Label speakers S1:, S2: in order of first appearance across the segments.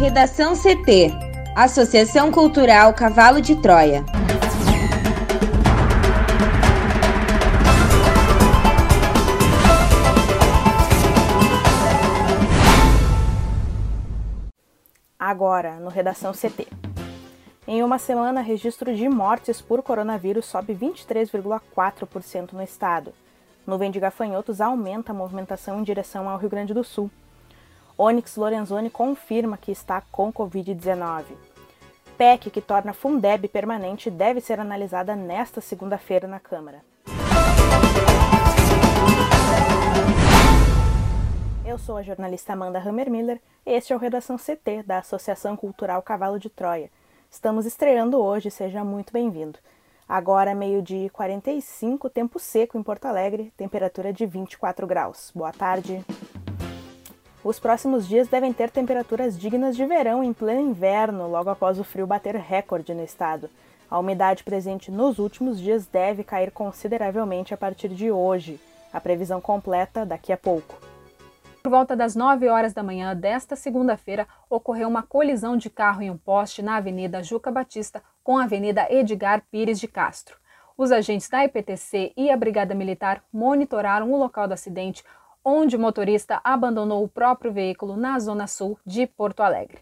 S1: Redação CT Associação Cultural Cavalo de Troia.
S2: Agora, no Redação CT. Em uma semana, registro de mortes por coronavírus sobe 23,4% no estado. Nuvem de gafanhotos aumenta a movimentação em direção ao Rio Grande do Sul. Onyx Lorenzoni confirma que está com Covid-19. PEC que torna Fundeb permanente deve ser analisada nesta segunda-feira na Câmara. Eu sou a jornalista Amanda Hammermiller e este é o Redação CT da Associação Cultural Cavalo de Troia. Estamos estreando hoje, seja muito bem-vindo. Agora, meio-dia 45, tempo seco em Porto Alegre, temperatura de 24 graus. Boa tarde. Os próximos dias devem ter temperaturas dignas de verão em pleno inverno, logo após o frio bater recorde no estado. A umidade presente nos últimos dias deve cair consideravelmente a partir de hoje. A previsão completa daqui a pouco.
S3: Por volta das 9 horas da manhã desta segunda-feira, ocorreu uma colisão de carro em um poste na Avenida Juca Batista com a Avenida Edgar Pires de Castro. Os agentes da IPTC e a Brigada Militar monitoraram o local do acidente, onde o motorista abandonou o próprio veículo na zona sul de Porto Alegre.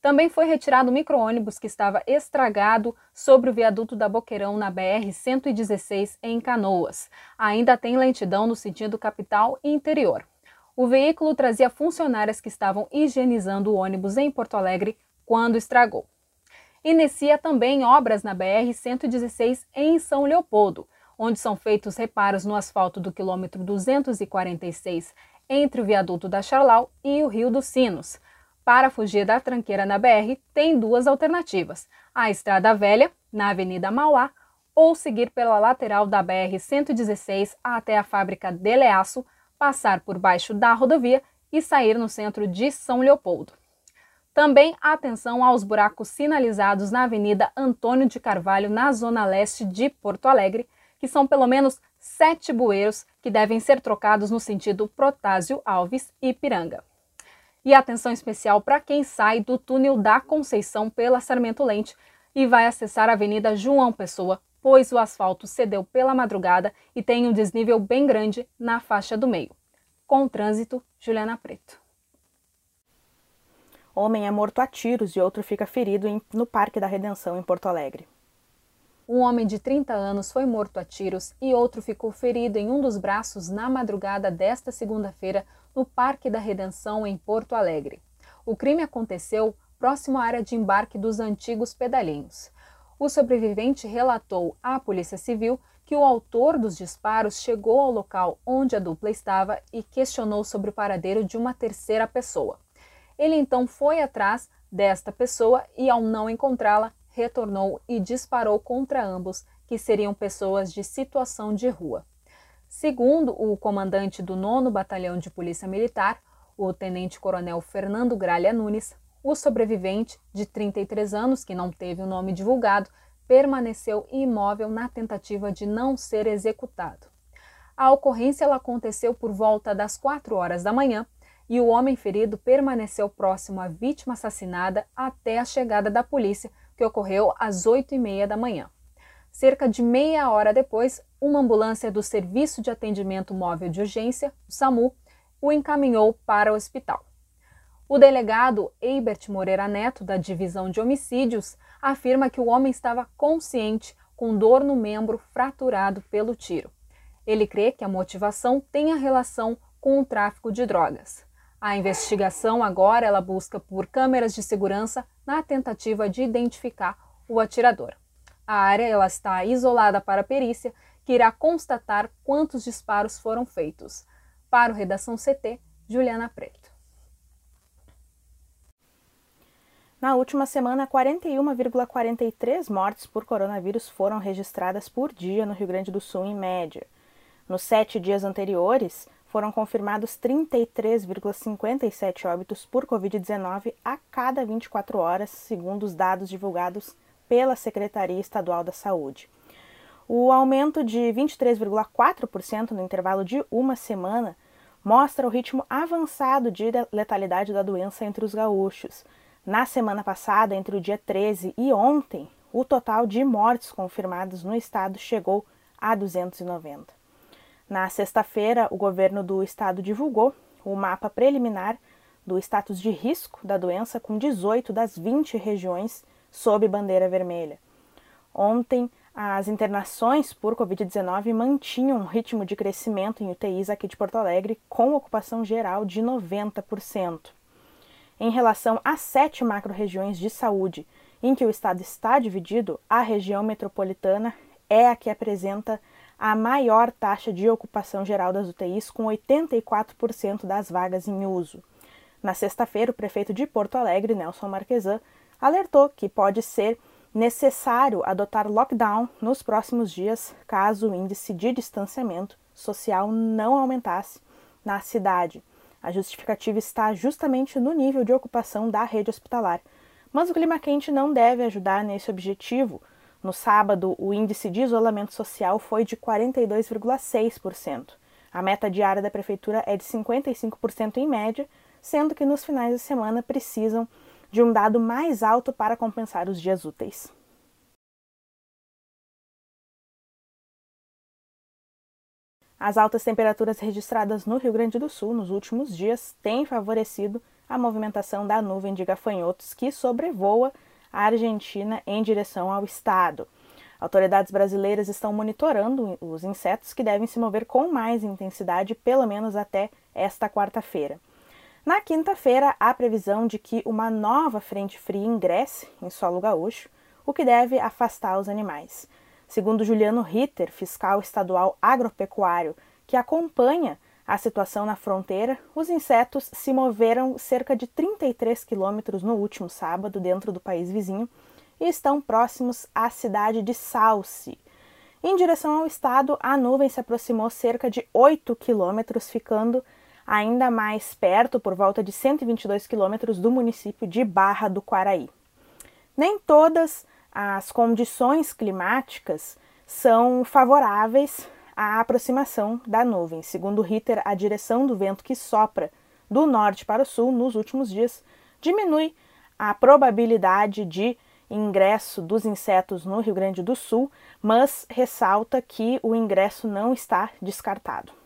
S3: Também foi retirado o micro-ônibus que estava estragado sobre o viaduto da Boqueirão na BR-116 em Canoas. Ainda tem lentidão no sentido capital e interior. O veículo trazia funcionárias que estavam higienizando o ônibus em Porto Alegre quando estragou. Inicia também obras na BR-116 em São Leopoldo, onde são feitos reparos no asfalto do quilômetro 246 entre o viaduto da Charlau e o Rio dos Sinos. Para fugir da tranqueira na BR, tem duas alternativas: a Estrada Velha, na Avenida Mauá, ou seguir pela lateral da BR-116 até a fábrica Deleaço, passar por baixo da rodovia e sair no centro de São Leopoldo. Também atenção aos buracos sinalizados na Avenida Antônio de Carvalho, na zona leste de Porto Alegre, que são pelo menos sete bueiros que devem ser trocados no sentido Protásio Alves e Piranga. E atenção especial para quem sai do túnel da Conceição pela Sarmento Lente e vai acessar a Avenida João Pessoa pois o asfalto cedeu pela madrugada e tem um desnível bem grande na faixa do meio. Com o trânsito, Juliana Preto.
S2: Homem é morto a tiros e outro fica ferido no Parque da Redenção, em Porto Alegre.
S3: Um homem de 30 anos foi morto a tiros e outro ficou ferido em um dos braços na madrugada desta segunda-feira no Parque da Redenção, em Porto Alegre. O crime aconteceu próximo à área de embarque dos antigos pedalinhos. O sobrevivente relatou à Polícia Civil que o autor dos disparos chegou ao local onde a dupla estava e questionou sobre o paradeiro de uma terceira pessoa. Ele então foi atrás desta pessoa e, ao não encontrá-la, retornou e disparou contra ambos, que seriam pessoas de situação de rua. Segundo o comandante do 9 Batalhão de Polícia Militar, o tenente-coronel Fernando Gralha Nunes, o sobrevivente, de 33 anos, que não teve o nome divulgado, permaneceu imóvel na tentativa de não ser executado. A ocorrência aconteceu por volta das 4 horas da manhã e o homem ferido permaneceu próximo à vítima assassinada até a chegada da polícia, que ocorreu às 8 e meia da manhã. Cerca de meia hora depois, uma ambulância do Serviço de Atendimento Móvel de Urgência, o SAMU, o encaminhou para o hospital. O delegado Eibert Moreira Neto, da Divisão de Homicídios, afirma que o homem estava consciente, com dor no membro fraturado pelo tiro. Ele crê que a motivação tenha relação com o tráfico de drogas. A investigação agora ela busca por câmeras de segurança na tentativa de identificar o atirador. A área ela está isolada para a perícia, que irá constatar quantos disparos foram feitos. Para o Redação CT, Juliana Preto.
S2: Na última semana, 41,43 mortes por coronavírus foram registradas por dia no Rio Grande do Sul, em média. Nos sete dias anteriores, foram confirmados 33,57 óbitos por Covid-19 a cada 24 horas, segundo os dados divulgados pela Secretaria Estadual da Saúde. O aumento de 23,4% no intervalo de uma semana mostra o ritmo avançado de letalidade da doença entre os gaúchos Na semana passada, entre o dia 13 e ontem, o total de mortes confirmadas no estado chegou a 290. Na sexta-feira, o governo do estado divulgou o mapa preliminar do status de risco da doença com 18 das 20 regiões sob bandeira vermelha. Ontem, as internações por Covid-19 mantinham um ritmo de crescimento em UTIs aqui de Porto Alegre, com ocupação geral de 90%. Em relação às sete macro-regiões de saúde em que o estado está dividido, a região metropolitana é a que apresenta a maior taxa de ocupação geral das UTIs, com 84% das vagas em uso. Na sexta-feira, o prefeito de Porto Alegre, Nelson Marquesan, alertou que pode ser necessário adotar lockdown nos próximos dias caso o índice de distanciamento social não aumentasse na cidade. A justificativa está justamente no nível de ocupação da rede hospitalar. Mas o clima quente não deve ajudar nesse objetivo. No sábado, o índice de isolamento social foi de 42,6%. A meta diária da prefeitura é de 55% em média, sendo que nos finais de semana precisam de um dado mais alto para compensar os dias úteis. As altas temperaturas registradas no Rio Grande do Sul nos últimos dias têm favorecido a movimentação da nuvem de gafanhotos que sobrevoa a Argentina em direção ao estado. Autoridades brasileiras estão monitorando os insetos que devem se mover com mais intensidade, pelo menos até esta quarta-feira. Na quinta-feira, há previsão de que uma nova frente fria ingresse em solo gaúcho, o que deve afastar os animais. Segundo Juliano Ritter, fiscal estadual agropecuário, que acompanha a situação na fronteira, os insetos se moveram cerca de 33 quilômetros no último sábado dentro do país vizinho e estão próximos à cidade de Salce. Em direção ao estado, a nuvem se aproximou cerca de 8 quilômetros, ficando ainda mais perto, por volta de 122 quilômetros, do município de Barra do Quaraí. Nem todas as condições climáticas são favoráveis à aproximação da nuvem. Segundo Ritter, a direção do vento que sopra do norte para o sul nos últimos dias diminui a probabilidade de ingresso dos insetos no Rio Grande do Sul, mas ressalta que o ingresso não está descartado.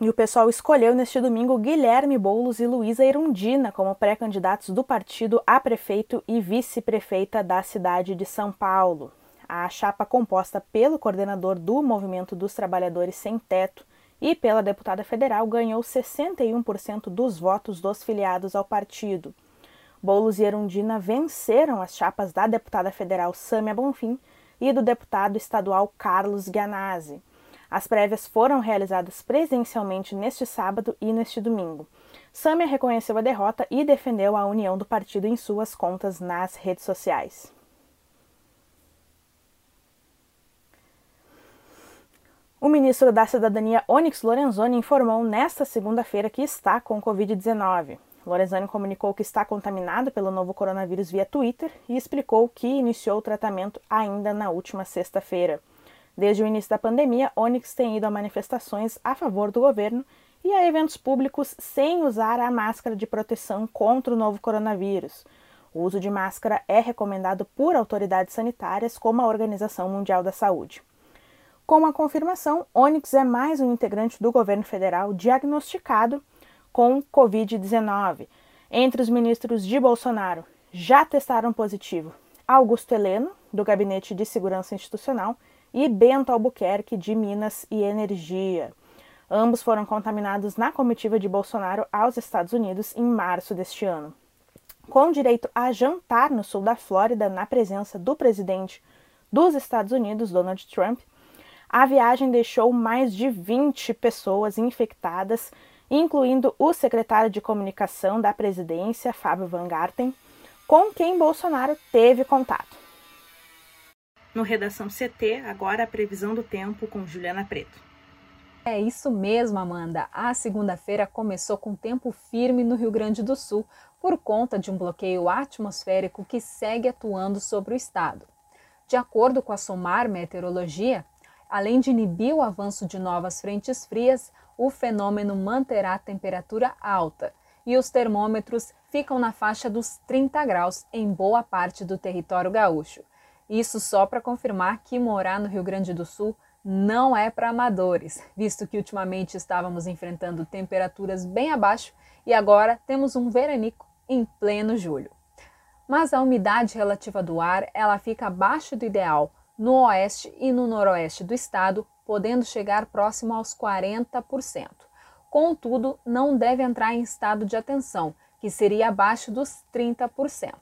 S2: E o pessoal escolheu neste domingo Guilherme Boulos e Luísa Erundina como pré-candidatos do partido a prefeito e vice-prefeita da cidade de São Paulo. A chapa composta pelo coordenador do Movimento dos Trabalhadores Sem Teto e pela deputada federal ganhou 61% dos votos dos filiados ao partido. Boulos e Erundina venceram as chapas da deputada federal Sâmia Bonfim e do deputado estadual Carlos Ganazzi. As prévias foram realizadas presencialmente neste sábado e neste domingo. Samia reconheceu a derrota e defendeu a união do partido em suas contas nas redes sociais. O ministro da Cidadania, Onyx Lorenzoni, informou nesta segunda-feira que está com Covid-19. Lorenzoni comunicou que está contaminado pelo novo coronavírus via Twitter e explicou que iniciou o tratamento ainda na última sexta-feira. Desde o início da pandemia, Onyx tem ido a manifestações a favor do governo e a eventos públicos sem usar a máscara de proteção contra o novo coronavírus. O uso de máscara é recomendado por autoridades sanitárias, como a Organização Mundial da Saúde. Com a confirmação, Onyx é mais um integrante do governo federal diagnosticado com Covid-19. Entre os ministros de Bolsonaro, já testaram positivo Augusto Heleno, do Gabinete de Segurança Institucional, e Bento Albuquerque, de Minas e Energia. Ambos foram contaminados na comitiva de Bolsonaro aos Estados Unidos em março deste ano. Com direito a jantar no sul da Flórida, na presença do presidente dos Estados Unidos, Donald Trump, a viagem deixou mais de 20 pessoas infectadas, incluindo o secretário de comunicação da presidência, Fábio Van Garten, com quem Bolsonaro teve contato no Redação CT, agora a previsão do tempo com Juliana Preto.
S3: É isso mesmo, Amanda. A segunda-feira começou com tempo firme no Rio Grande do Sul, por conta de um bloqueio atmosférico que segue atuando sobre o estado. De acordo com a SOMAR Meteorologia, além de inibir o avanço de novas frentes frias, o fenômeno manterá a temperatura alta e os termômetros ficam na faixa dos 30 graus em boa parte do território gaúcho. Isso só para confirmar que morar no Rio Grande do Sul não é para amadores, visto que ultimamente estávamos enfrentando temperaturas bem abaixo e agora temos um veranico em pleno julho. Mas a umidade relativa do ar ela fica abaixo do ideal no oeste e no noroeste do estado, podendo chegar próximo aos 40%. Contudo, não deve entrar em estado de atenção, que seria abaixo dos 30%.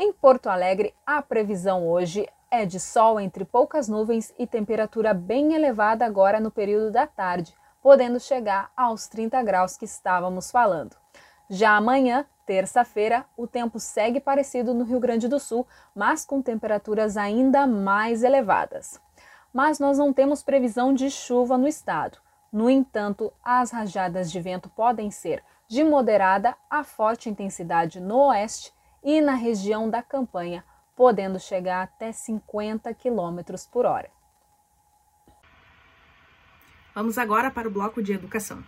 S3: Em Porto Alegre, a previsão hoje é de sol entre poucas nuvens e temperatura bem elevada agora no período da tarde, podendo chegar aos 30 graus que estávamos falando. Já amanhã, terça-feira, o tempo segue parecido no Rio Grande do Sul, mas com temperaturas ainda mais elevadas. Mas nós não temos previsão de chuva no estado. No entanto, as rajadas de vento podem ser de moderada a forte intensidade no oeste e na região da campanha, podendo chegar até 50 km por hora.
S2: Vamos agora para o bloco de educação.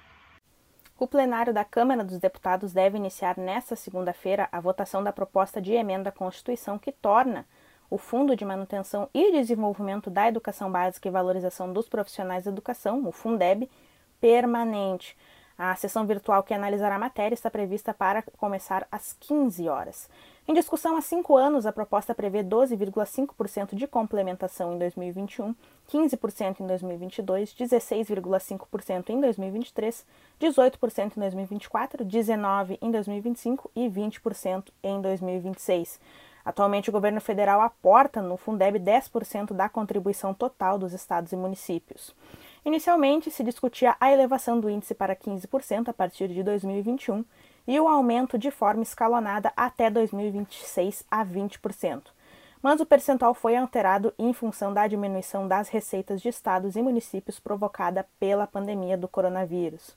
S2: O plenário da Câmara dos Deputados deve iniciar nesta segunda-feira a votação da proposta de emenda à Constituição que torna o Fundo de Manutenção e Desenvolvimento da Educação Básica e Valorização dos Profissionais da Educação, o Fundeb, permanente. A sessão virtual que analisará a matéria está prevista para começar às 15 horas. Em discussão há cinco anos, a proposta prevê 12,5% de complementação em 2021, 15% em 2022, 16,5% em 2023, 18% em 2024, 19% em 2025 e 20% em 2026. Atualmente, o governo federal aporta no Fundeb 10% da contribuição total dos estados e municípios. Inicialmente, se discutia a elevação do índice para 15% a partir de 2021 e o aumento de forma escalonada até 2026 a 20%. Mas o percentual foi alterado em função da diminuição das receitas de estados e municípios provocada pela pandemia do coronavírus.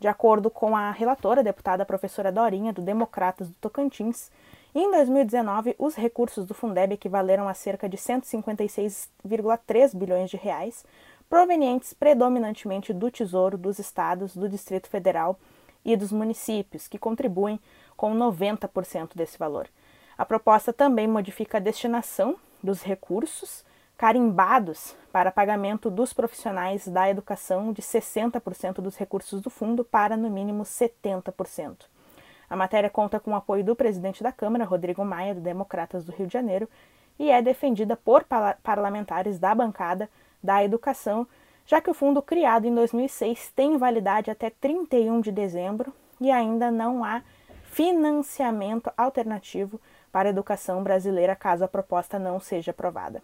S2: De acordo com a relatora, a deputada professora Dorinha, do Democratas do Tocantins, em 2019, os recursos do Fundeb equivaleram a cerca de 156,3 bilhões de reais, provenientes predominantemente do Tesouro dos estados, do Distrito Federal e dos municípios, que contribuem com 90% desse valor. A proposta também modifica a destinação dos recursos carimbados para pagamento dos profissionais da educação de 60% dos recursos do fundo para no mínimo 70%. A matéria conta com o apoio do presidente da Câmara, Rodrigo Maia, do Democratas do Rio de Janeiro, e é defendida por parlamentares da bancada da educação já que o fundo criado em 2006 tem validade até 31 de dezembro e ainda não há financiamento alternativo para a educação brasileira caso a proposta não seja aprovada.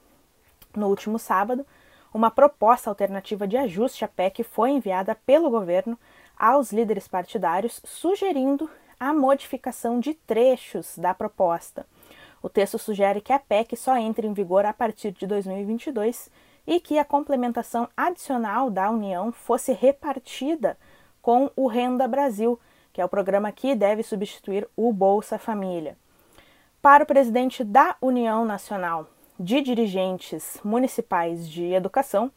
S2: No último sábado, uma proposta alternativa de ajuste à PEC foi enviada pelo governo aos líderes partidários, sugerindo a modificação de trechos da proposta. O texto sugere que a PEC só entre em vigor a partir de 2022 e que a complementação adicional da União fosse repartida com o Renda Brasil, que é o programa que deve substituir o Bolsa Família. Para o presidente da União Nacional de Dirigentes Municipais de Educação,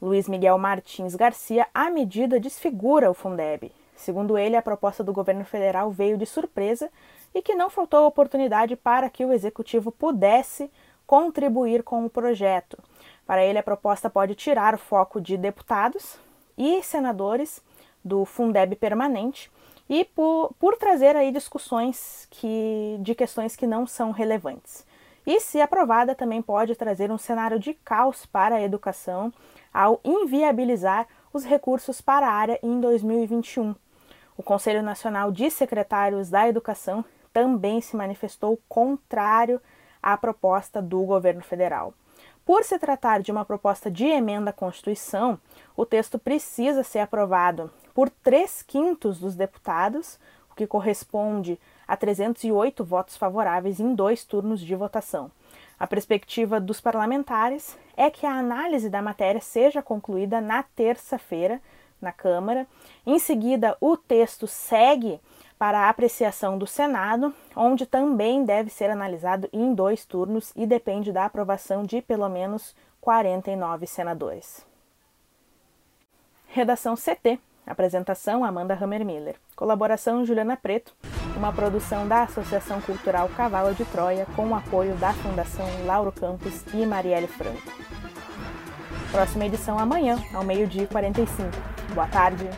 S2: Luiz Miguel Martins Garcia, a medida desfigura o Fundeb. Segundo ele, a proposta do governo federal veio de surpresa e que não faltou oportunidade para que o executivo pudesse contribuir com o projeto. Para ele, a proposta pode tirar o foco de deputados e senadores do Fundeb permanente e por, por trazer aí discussões que, de questões que não são relevantes. E, se aprovada, também pode trazer um cenário de caos para a educação ao inviabilizar os recursos para a área em 2021. O Conselho Nacional de Secretários da Educação também se manifestou contrário à proposta do governo federal. Por se tratar de uma proposta de emenda à Constituição, o texto precisa ser aprovado por três quintos dos deputados, o que corresponde a 308 votos favoráveis em dois turnos de votação. A perspectiva dos parlamentares é que a análise da matéria seja concluída na terça-feira na Câmara. Em seguida, o texto segue para a apreciação do Senado, onde também deve ser analisado em dois turnos e depende da aprovação de pelo menos 49 senadores. Redação CT. Apresentação Amanda Hammermiller. Colaboração Juliana Preto. Uma produção da Associação Cultural Cavalo de Troia com o apoio da Fundação Lauro Campos e Marielle Franco. Próxima edição amanhã, ao meio-dia e 45. Boa tarde.